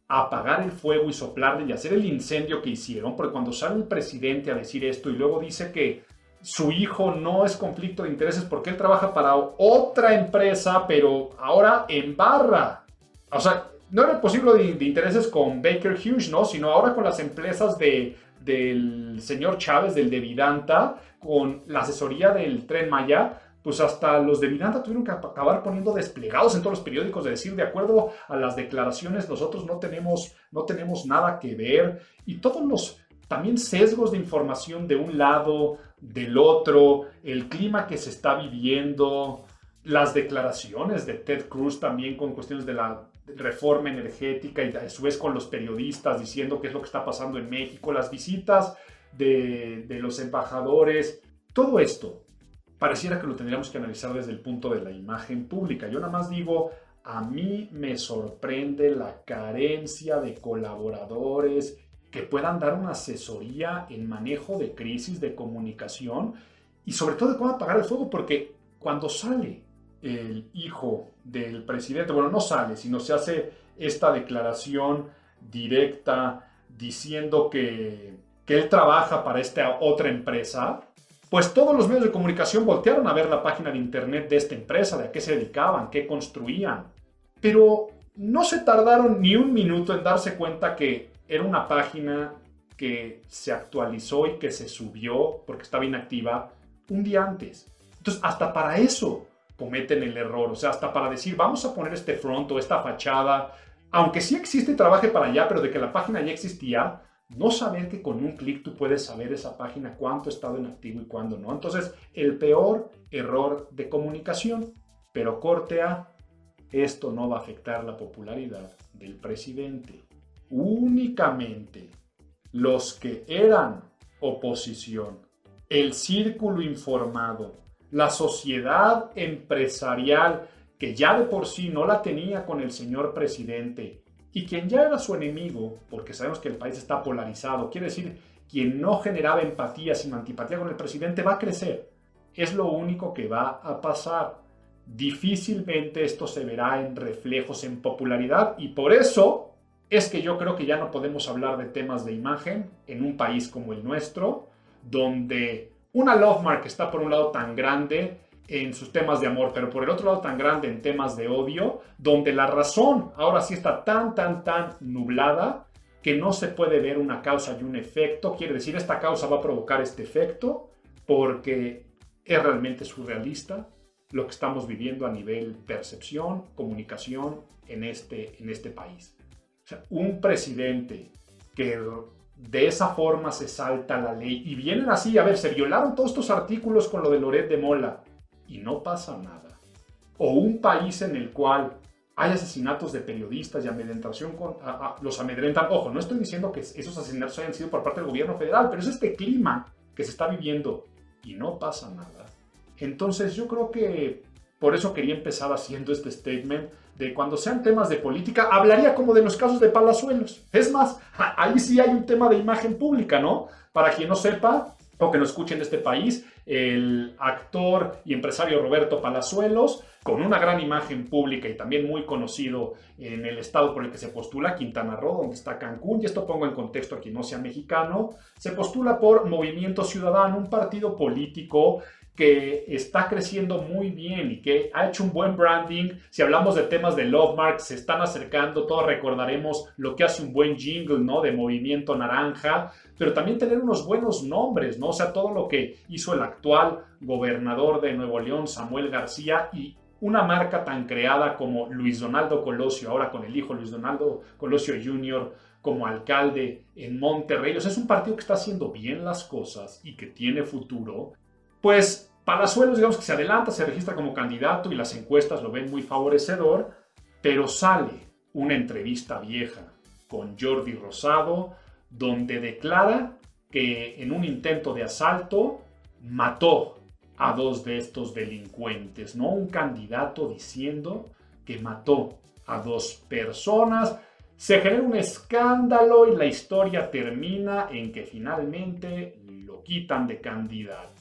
apagar el fuego y soplarle y hacer el incendio que hicieron, porque cuando sale el presidente a decir esto y luego dice que su hijo no es conflicto de intereses porque él trabaja para otra empresa, pero ahora en barra o sea, no era posible de, intereses con Baker Hughes, ¿no? Sino ahora con las empresas de, del señor Chávez, del de Vidanta, con la asesoría del Tren Maya, pues hasta los de Vidanta tuvieron que acabar poniendo desplegados en todos los periódicos de decir, de acuerdo a las declaraciones, nosotros no tenemos, no tenemos nada que ver. Y todos los también sesgos de información de un lado, del otro, el clima que se está viviendo, las declaraciones de Ted Cruz también con cuestiones de la reforma energética y a su vez con los periodistas diciendo qué es lo que está pasando en México, las visitas de, de los embajadores, todo esto pareciera que lo tendríamos que analizar desde el punto de la imagen pública. Yo nada más digo, a mí me sorprende la carencia de colaboradores que puedan dar una asesoría en manejo de crisis de comunicación y sobre todo de cómo apagar el fuego, porque cuando sale el hijo del presidente, bueno, no sale, sino se hace esta declaración directa diciendo que, que él trabaja para esta otra empresa, pues todos los medios de comunicación voltearon a ver la página de internet de esta empresa, de a qué se dedicaban, qué construían. Pero no se tardaron ni un minuto en darse cuenta que era una página que se actualizó y que se subió porque estaba inactiva un día antes. Entonces, hasta para eso cometen el error. O sea, hasta para decir, vamos a poner este front o esta fachada, aunque sí existe y trabaje para allá, pero de que la página ya existía, no saber que con un clic tú puedes saber esa página cuánto ha estado en activo y cuándo no. Entonces, el peor error de comunicación. Pero corte A, esto no va a afectar la popularidad del presidente. Únicamente los que eran oposición, el círculo informado, la sociedad empresarial que ya de por sí no la tenía con el señor presidente y quien ya era su enemigo, porque sabemos que el país está polarizado, quiere decir, quien no generaba empatía, sino antipatía con el presidente, va a crecer. Es lo único que va a pasar. Difícilmente esto se verá en reflejos en popularidad y por eso es que yo creo que ya no podemos hablar de temas de imagen en un país como el nuestro, donde una love mark está por un lado tan grande en sus temas de amor, pero por el otro lado tan grande en temas de odio, donde la razón ahora sí está tan, tan, tan nublada que no se puede ver una causa y un efecto. Quiere decir, esta causa va a provocar este efecto porque es realmente surrealista lo que estamos viviendo a nivel percepción, comunicación en este, en este país. O sea, un presidente que de esa forma se salta la ley y vienen así, a ver, se violaron todos estos artículos con lo de Loret de Mola y no pasa nada. O un país en el cual hay asesinatos de periodistas y amedrentación, con, los amedrentan. Ojo, no estoy diciendo que esos asesinatos hayan sido por parte del gobierno federal, pero es este clima que se está viviendo y no pasa nada. Entonces yo creo que por eso quería empezar haciendo este statement de cuando sean temas de política, hablaría como de los casos de Palazuelos. Es más, ahí sí hay un tema de imagen pública, ¿no? Para quien no sepa o que no escuchen de este país, el actor y empresario Roberto Palazuelos, con una gran imagen pública y también muy conocido en el estado por el que se postula, Quintana Roo, donde está Cancún, y esto pongo en contexto a quien no sea mexicano, se postula por Movimiento Ciudadano, un partido político que está creciendo muy bien y que ha hecho un buen branding. Si hablamos de temas de Love Mark, se están acercando, todos recordaremos lo que hace un buen jingle, ¿no? De Movimiento Naranja, pero también tener unos buenos nombres, ¿no? O sea, todo lo que hizo el actual gobernador de Nuevo León, Samuel García, y una marca tan creada como Luis Donaldo Colosio, ahora con el hijo Luis Donaldo Colosio Jr., como alcalde en Monterrey. O sea, es un partido que está haciendo bien las cosas y que tiene futuro. Pues Palazuelos, digamos que se adelanta, se registra como candidato y las encuestas lo ven muy favorecedor, pero sale una entrevista vieja con Jordi Rosado, donde declara que en un intento de asalto mató a dos de estos delincuentes, ¿no? Un candidato diciendo que mató a dos personas. Se genera un escándalo y la historia termina en que finalmente lo quitan de candidato.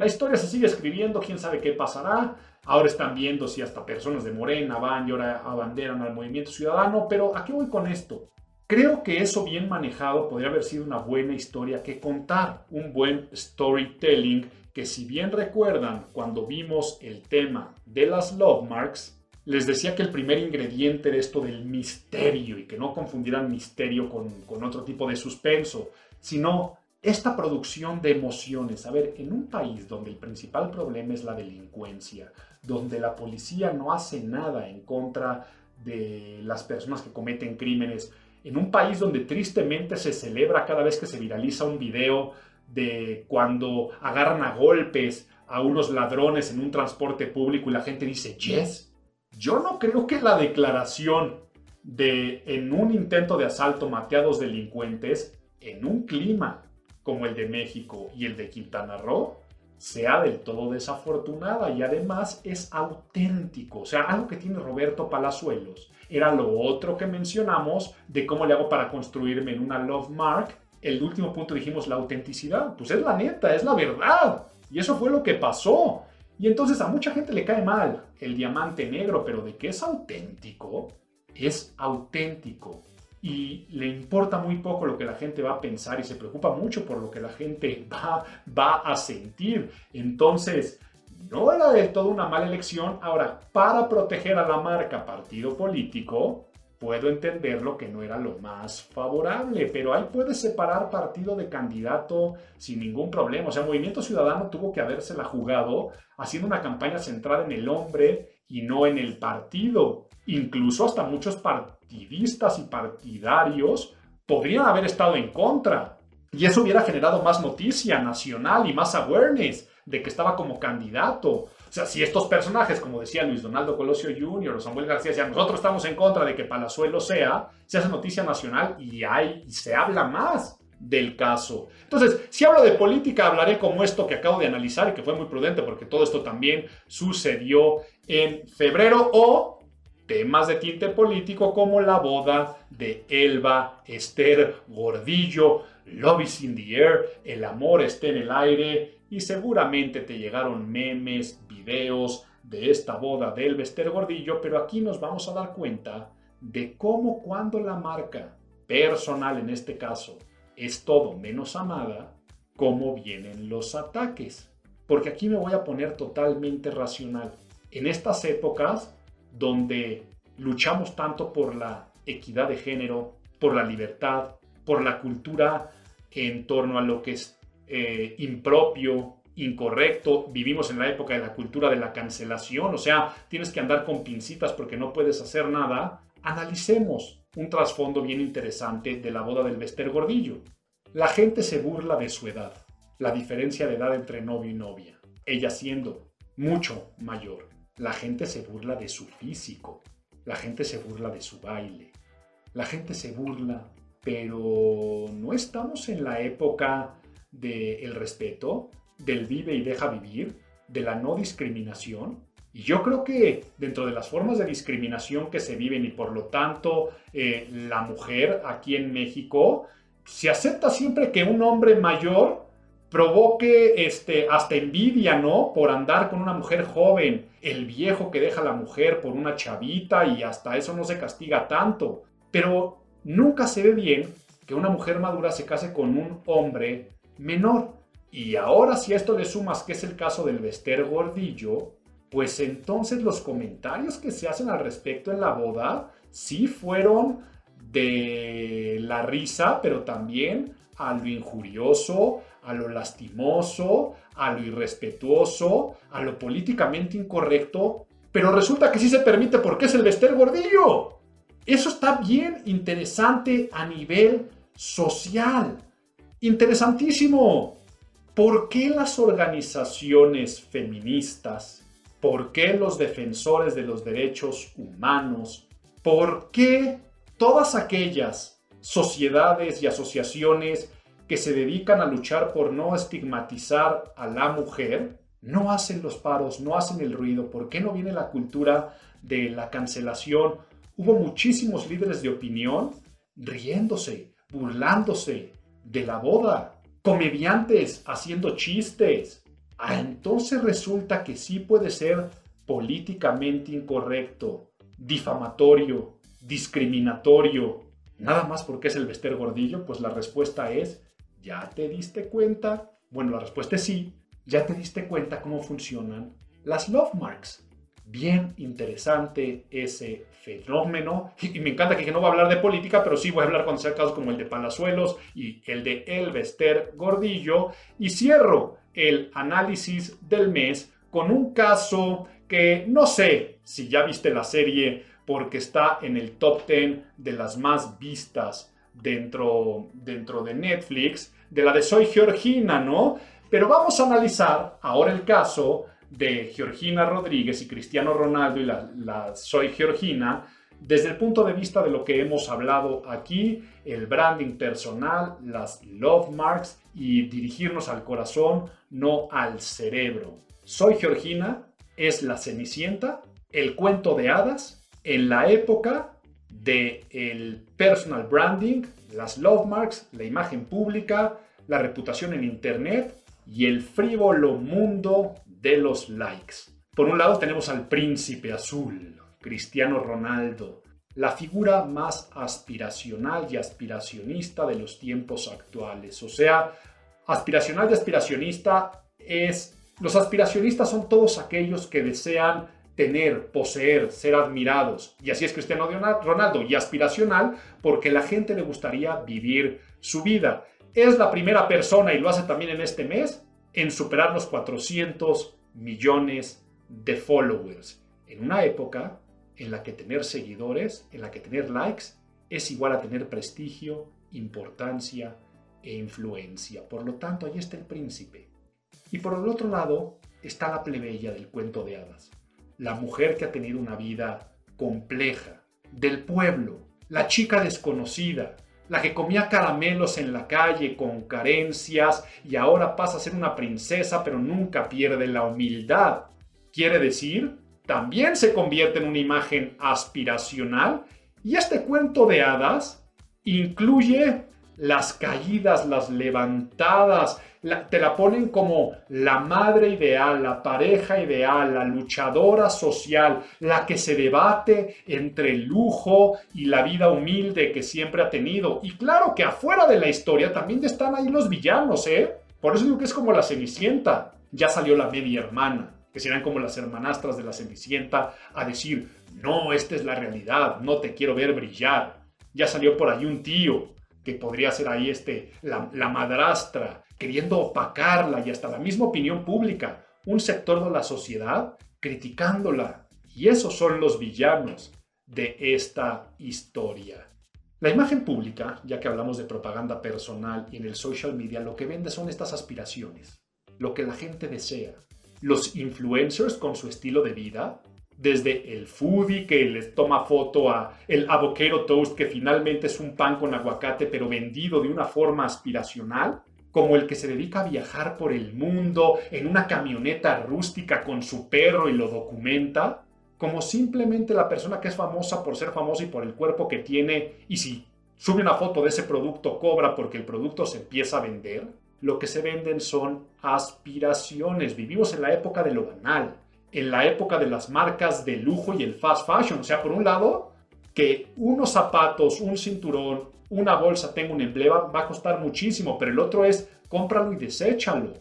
La historia se sigue escribiendo, quién sabe qué pasará. Ahora están viendo si hasta personas de Morena van y ahora abanderan al movimiento ciudadano, pero ¿a qué voy con esto? Creo que eso bien manejado podría haber sido una buena historia que contar, un buen storytelling que si bien recuerdan cuando vimos el tema de las love marks, les decía que el primer ingrediente era esto del misterio y que no confundieran misterio con, con otro tipo de suspenso, sino esta producción de emociones. A ver, en un país donde el principal problema es la delincuencia, donde la policía no hace nada en contra de las personas que cometen crímenes, en un país donde tristemente se celebra cada vez que se viraliza un video de cuando agarran a golpes a unos ladrones en un transporte público y la gente dice, yes, yo no creo que la declaración de en un intento de asalto mate a dos delincuentes en un clima como el de México y el de Quintana Roo sea del todo desafortunada y además es auténtico. O sea, algo que tiene Roberto Palazuelos era lo otro que mencionamos de cómo le hago para construirme en una love mark. El último punto dijimos la autenticidad. Pues es la neta, es la verdad. Y eso fue lo que pasó. Y entonces a mucha gente le cae mal el diamante negro, pero de que es auténtico, es auténtico y le importa muy poco lo que la gente va a pensar y se preocupa mucho por lo que la gente va, va a sentir. Entonces, no era del todo una mala elección. Ahora, para proteger a la marca partido político, puedo entender lo que no era lo más favorable, pero ahí puedes separar partido de candidato sin ningún problema. O sea, Movimiento Ciudadano tuvo que habérsela jugado haciendo una campaña centrada en el hombre y no en el partido. Incluso hasta muchos partidistas y partidarios podrían haber estado en contra. Y eso hubiera generado más noticia nacional y más awareness de que estaba como candidato. O sea, si estos personajes, como decía Luis Donaldo Colosio Jr. o Samuel García, decían, nosotros estamos en contra de que Palazuelo sea, se hace noticia nacional y, hay, se habla más del caso. Entonces, si hablo de política, hablaré como esto que acabo de analizar y que fue muy prudente porque todo esto también sucedió en febrero o temas de tinte político como la boda de Elba, Esther Gordillo, Love is in the air, el amor está en el aire y seguramente te llegaron memes, videos de esta boda de Elba Esther Gordillo, pero aquí nos vamos a dar cuenta de cómo cuando la marca personal en este caso es todo menos amada, cómo vienen los ataques. Porque aquí me voy a poner totalmente racional. En estas épocas donde luchamos tanto por la equidad de género, por la libertad, por la cultura en torno a lo que es eh, impropio, incorrecto. Vivimos en la época de la cultura de la cancelación, o sea, tienes que andar con pincitas porque no puedes hacer nada. Analicemos un trasfondo bien interesante de la boda del Bester Gordillo. La gente se burla de su edad, la diferencia de edad entre novio y novia, ella siendo mucho mayor. La gente se burla de su físico, la gente se burla de su baile, la gente se burla, pero no estamos en la época del respeto, del vive y deja vivir, de la no discriminación. Y yo creo que dentro de las formas de discriminación que se viven y por lo tanto eh, la mujer aquí en México, se acepta siempre que un hombre mayor provoque este, hasta envidia, ¿no? Por andar con una mujer joven, el viejo que deja a la mujer por una chavita y hasta eso no se castiga tanto. Pero nunca se ve bien que una mujer madura se case con un hombre menor. Y ahora si a esto le sumas que es el caso del Vester Gordillo, pues entonces los comentarios que se hacen al respecto en la boda sí fueron de la risa, pero también a lo injurioso, a lo lastimoso, a lo irrespetuoso, a lo políticamente incorrecto, pero resulta que sí se permite porque es el Bester Gordillo. Eso está bien interesante a nivel social. Interesantísimo. ¿Por qué las organizaciones feministas? ¿Por qué los defensores de los derechos humanos? ¿Por qué todas aquellas sociedades y asociaciones que se dedican a luchar por no estigmatizar a la mujer, no hacen los paros, no hacen el ruido. ¿Por qué no viene la cultura de la cancelación? Hubo muchísimos líderes de opinión riéndose, burlándose de la boda, comediantes haciendo chistes. Ah, entonces resulta que sí puede ser políticamente incorrecto, difamatorio, discriminatorio, nada más porque es el Bester Gordillo, pues la respuesta es, ¿ya te diste cuenta? Bueno, la respuesta es sí, ya te diste cuenta cómo funcionan las love marks. Bien interesante ese fenómeno. Y me encanta que no voy a hablar de política, pero sí voy a hablar con casos como el de Palazuelos y el de Elvester Gordillo. Y cierro el análisis del mes con un caso que no sé si ya viste la serie porque está en el top 10 de las más vistas dentro, dentro de Netflix, de la de Soy Georgina, ¿no? Pero vamos a analizar ahora el caso de Georgina Rodríguez y Cristiano Ronaldo y la, Soy Georgina desde el punto de vista de lo que hemos hablado aquí, el branding personal, las love marks y dirigirnos al corazón, no al cerebro. Soy Georgina es la Cenicienta, el cuento de hadas en la época del el personal branding, las love marks, la imagen pública, la reputación en internet y el frívolo mundo de los likes. Por un lado tenemos al príncipe azul, Cristiano Ronaldo, la figura más aspiracional y aspiracionista de los tiempos actuales. O sea, aspiracional y aspiracionista es... Los aspiracionistas son todos aquellos que desean tener, poseer, ser admirados. Y así es Cristiano Ronaldo. Y aspiracional porque la gente le gustaría vivir su vida. Es la primera persona, y lo hace también en este mes, en superar los 400 millones de followers. En una época en la que tener seguidores, en la que tener likes, es igual a tener prestigio, importancia e influencia. Por lo tanto, ahí está el príncipe. Y por el otro lado está la plebeya del cuento de hadas. La mujer que ha tenido una vida compleja, del pueblo, la chica desconocida, la que comía caramelos en la calle con carencias y ahora pasa a ser una princesa pero nunca pierde la humildad. Quiere decir, también se convierte en una imagen aspiracional y este cuento de hadas incluye las caídas, las levantadas, te la ponen como la madre ideal, la pareja ideal, la luchadora social, la que se debate entre el lujo y la vida humilde que siempre ha tenido. Y claro que afuera de la historia también están ahí los villanos, ¿eh? Por eso digo que es como la Cenicienta. Ya salió la media hermana, que serán como las hermanastras de la Cenicienta, a decir, no, esta es la realidad, no te quiero ver brillar. Ya salió por ahí un tío que podría ser ahí este, la, la madrastra, queriendo opacarla y hasta la misma opinión pública, un sector de la sociedad criticándola. Y esos son los villanos de esta historia. La imagen pública, ya que hablamos de propaganda personal y en el social media, lo que vende son estas aspiraciones, lo que la gente desea. Los influencers con su estilo de vida, desde el foodie que les toma foto a el avocado toast que finalmente es un pan con aguacate pero vendido de una forma aspiracional, como el que se dedica a viajar por el mundo en una camioneta rústica con su perro y lo documenta, como simplemente la persona que es famosa por ser famosa y por el cuerpo que tiene y si sube una foto de ese producto cobra porque el producto se empieza a vender, lo que se venden son aspiraciones. Vivimos en la época de lo banal en la época de las marcas de lujo y el fast fashion. O sea, por un lado, que unos zapatos, un cinturón, una bolsa tenga un emblema va a costar muchísimo, pero el otro es cómpralo y deséchalo.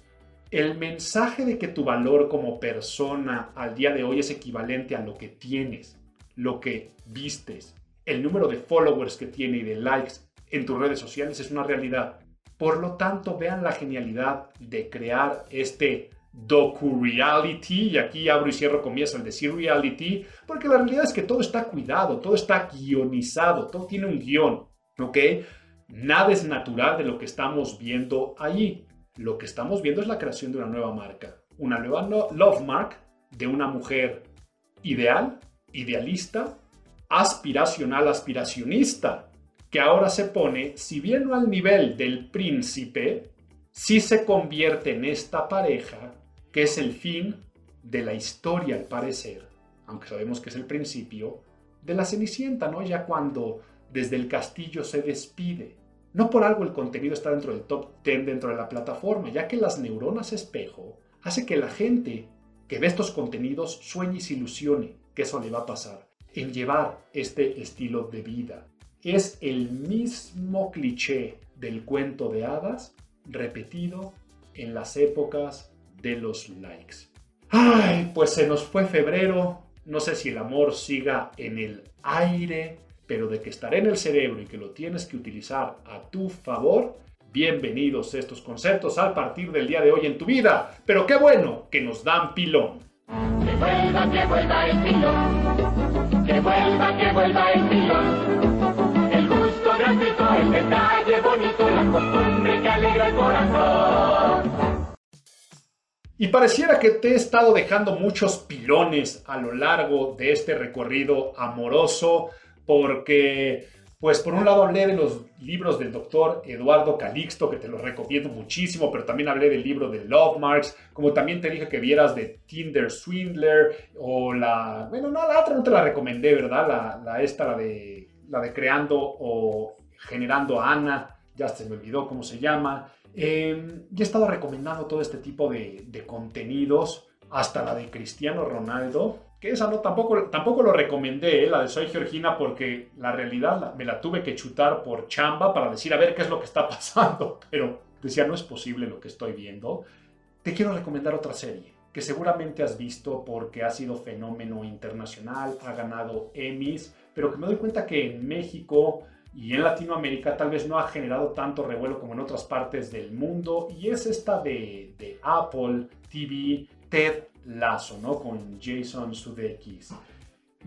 El mensaje de que tu valor como persona al día de hoy es equivalente a lo que tienes, lo que vistes, el número de followers que tiene y de likes en tus redes sociales es una realidad. Por lo tanto, vean la genialidad de crear este docu-reality, y aquí abro y cierro comienzo el decir reality, porque la realidad es que todo está cuidado, todo está guionizado, todo tiene un guion, ¿ok? Nada es natural de lo que estamos viendo allí. Lo que estamos viendo es la creación de una nueva marca, una nueva love mark de una mujer ideal, idealista, aspiracional, aspiracionista, que ahora se pone, si bien no al nivel del príncipe, si se convierte en esta pareja que es el fin de la historia al parecer, aunque sabemos que es el principio, de la Cenicienta, ¿no? Ya cuando desde el castillo se despide. No por algo el contenido está dentro del top 10 dentro de la plataforma, ya que las neuronas espejo hace que la gente que ve estos contenidos sueñe y se ilusione que eso le va a pasar en llevar este estilo de vida. Es el mismo cliché del cuento de hadas repetido en las épocas de los likes. Ay, pues se nos fue febrero, no sé si el amor siga en el aire, pero de que estará en el cerebro y que lo tienes que utilizar a tu favor, bienvenidos estos conceptos al partir del día de hoy en tu vida. Pero qué bueno que nos dan pilón. Que vuelva, que vuelva el pilón. Que vuelva, que vuelva el pilón. El gusto gratuito, el detalle bonito, la costumbre que alegra el corazón. Y pareciera que te he estado dejando muchos pilones a lo largo de este recorrido amoroso, porque, pues por un lado hablé de los libros del doctor Eduardo Calixto, que te los recomiendo muchísimo, pero también hablé del libro de Love Marks, como también te dije que vieras de Tinder Swindler, o la, bueno, no, la otra no te la recomendé, ¿verdad? La, esta, la de, la de Creando o Generando a Ana, ya se me olvidó cómo se llama. Eh, he estado recomendando todo este tipo de, contenidos, hasta la de Cristiano Ronaldo, que esa no tampoco, tampoco lo recomendé, eh, la de Soy Georgina, porque la realidad me la tuve que chutar por chamba para decir a ver qué es lo que está pasando, pero decía no es posible lo que estoy viendo. Te quiero recomendar otra serie que seguramente has visto porque ha sido fenómeno internacional, ha ganado Emmys, pero que me doy cuenta que en México y en Latinoamérica tal vez no ha generado tanto revuelo como en otras partes del mundo y es esta de, Apple TV, Ted Lasso, ¿no? Con Jason Sudeikis.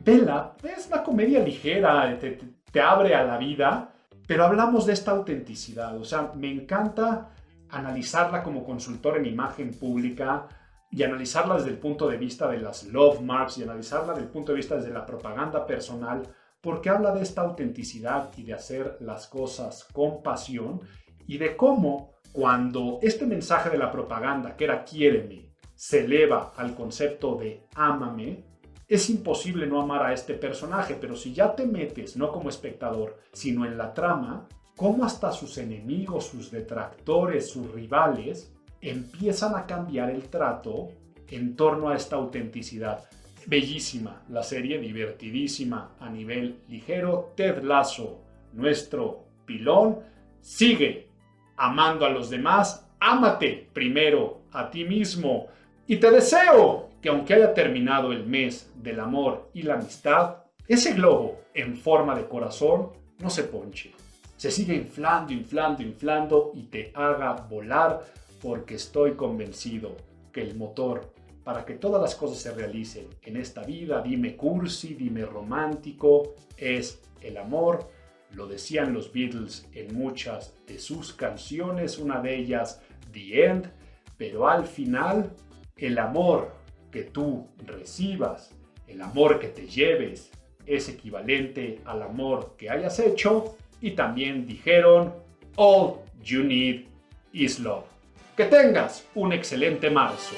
Vela es una comedia ligera, te, te abre a la vida, pero hablamos de esta autenticidad, o sea, me encanta analizarla como consultor en imagen pública y analizarla desde el punto de vista de las love marks y analizarla desde el punto de vista desde la propaganda personal porque habla de esta autenticidad y de hacer las cosas con pasión y de cómo cuando este mensaje de la propaganda, que era quiéreme, se eleva al concepto de ámame, es imposible no amar a este personaje, pero si ya te metes no como espectador, sino en la trama, cómo hasta sus enemigos, sus detractores, sus rivales, empiezan a cambiar el trato en torno a esta autenticidad. Bellísima la serie, divertidísima a nivel ligero. Ted Lasso, nuestro pilón, sigue amando a los demás. Ámate primero a ti mismo. Y te deseo que aunque haya terminado el mes del amor y la amistad, ese globo en forma de corazón no se ponche. Se sigue inflando, inflando, inflando y te haga volar porque estoy convencido que el motor para que todas las cosas se realicen en esta vida, dime cursi, dime romántico, es el amor. Lo decían los Beatles en muchas de sus canciones, una de ellas The End, pero al final el amor que tú recibas, el amor que te lleves, es equivalente al amor que hayas hecho y también dijeron, all you need is love. Que tengas un excelente marzo.